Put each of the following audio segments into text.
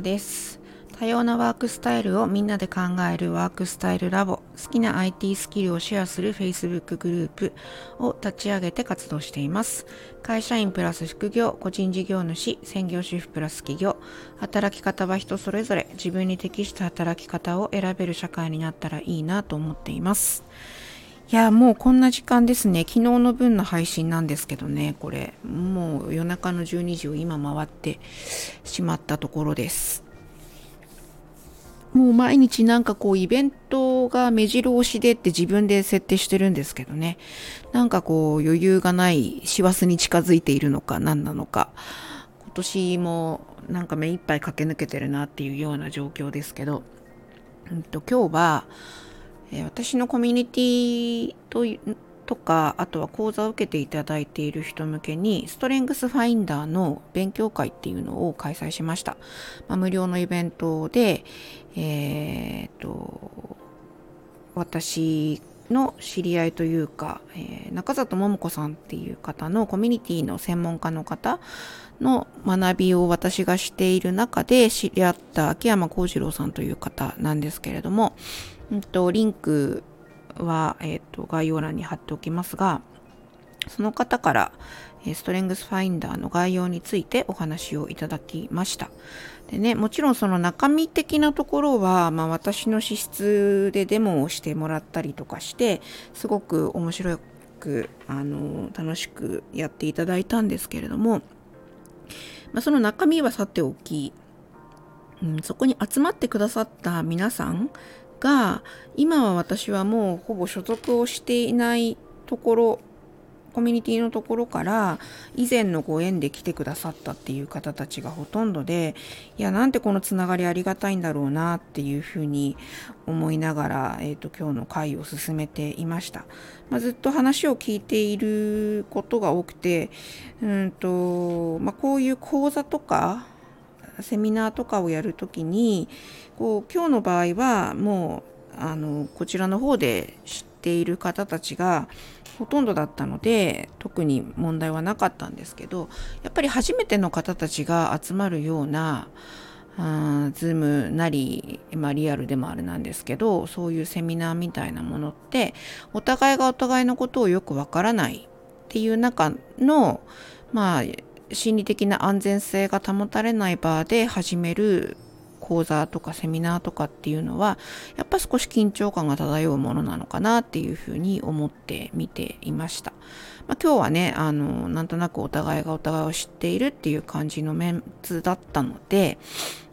です多様なワークスタイルをみんなで考えるワークスタイルラボ好きな IT スキルをシェアする Facebook グループを立ち上げて活動しています会社員プラス副業個人事業主専業主婦プラス企業働き方は人それぞれ自分に適した働き方を選べる社会になったらいいなと思っていますいや、もうこんな時間ですね。昨日の分の配信なんですけどね、これ。もう夜中の12時を今回ってしまったところです。もう毎日なんかこうイベントが目白押しでって自分で設定してるんですけどね。なんかこう余裕がない師走に近づいているのか何なのか。今年もなんか目いっぱい駆け抜けてるなっていうような状況ですけど。うんと今日はえ私のコミュニティととかあとは講座を受けていただいている人向けにストレングスファインダーの勉強会っていうのを開催しました、まあ、無料のイベントでえー、っと私の知り合いというか、えー、中里桃子さんっていう方のコミュニティの専門家の方の学びを私がしている中で知り合った秋山幸次郎さんという方なんですけれども、うんと、リンクは、えーと、概要欄に貼っておきますが、その方から、ストレングスファインダーの概要についてお話をいただきました。でね、もちろんその中身的なところは、まあ私の資質でデモをしてもらったりとかして、すごく面白く、あの、楽しくやっていただいたんですけれども、まあ、その中身はさておき、うん、そこに集まってくださった皆さんが今は私はもうほぼ所属をしていないところコミュニティのところから以前のご縁で来てくださったっていう方たちがほとんどでいやなんてこのつながりありがたいんだろうなっていうふうに思いながら、えーと、今日の会を進めていました、まあ、ずっと話を聞いていることが多くてうんと、まあ、こういう講座とかセミナーとかをやるときにこう今日の場合はもうあのこちらの方で知っている方たちがほとんどだったので特に問題はなかったんですけどやっぱり初めての方たちが集まるようなあズームなり、まあ、リアルでもあるなんですけどそういうセミナーみたいなものってお互いがお互いのことをよくわからないっていう中のまあ心理的な安全性が保たれない場で始める講座とかセミナーとかっていうのはやっぱ少し緊張感が漂うものなのかなっていうふうに思って見ていました。まあ、今日はねあのなんとなくお互いがお互いを知っているっていう感じのメンツだったので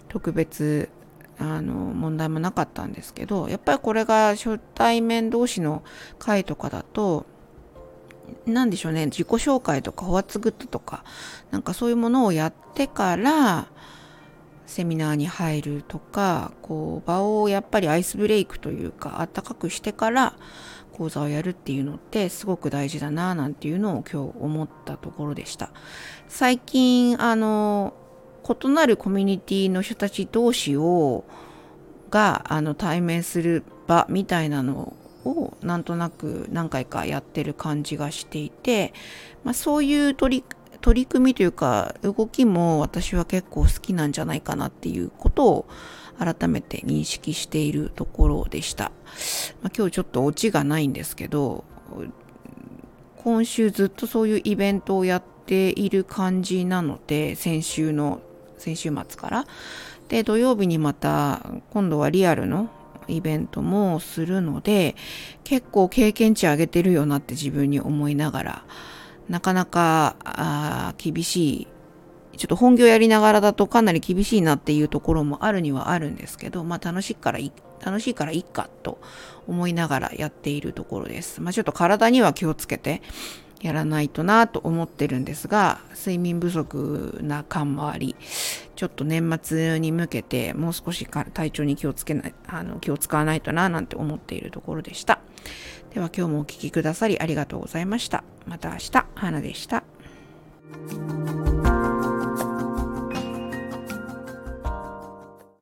特別あの問題もなかったんですけどやっぱりこれが初対面同士の会とかだと何でしょうね自己紹介とかホワッツグッドとかなんかそういうものをやってからセミナーに入るとかこう場をやっぱりアイスブレイクというかあったかくしてから講座をやるっていうのってすごく大事だななんていうのを今日思ったところでした。最近あの異なるコミュニティの人たち同士をがあの対面する場みたいなのををなんとなく何回かやってる感じがしていて、まあ、そういう取り取り組みというか動きも私は結構好きなんじゃないかなっていうことを改めて認識しているところでした。まあ、今日ちょっとオチがないんですけど今週ずっとそういうイベントをやっている感じなので先週の先週末からで土曜日にまた今度はリアルのイベントもするので結構経験値上げてるよなって自分に思いながらなかなかあ厳しいちょっと本業やりながらだとかなり厳しいなっていうところもあるにはあるんですけど、まあ楽しいからい、楽しいからいいかと思いながらやっているところです。まあちょっと体には気をつけてやらないとなと思ってるんですが、睡眠不足な感もあり、ちょっと年末に向けてもう少し体調に気をつけない、あの気を使わないとななんて思っているところでした。では今日もお聴きくださりありがとうございました。また明日、花でした。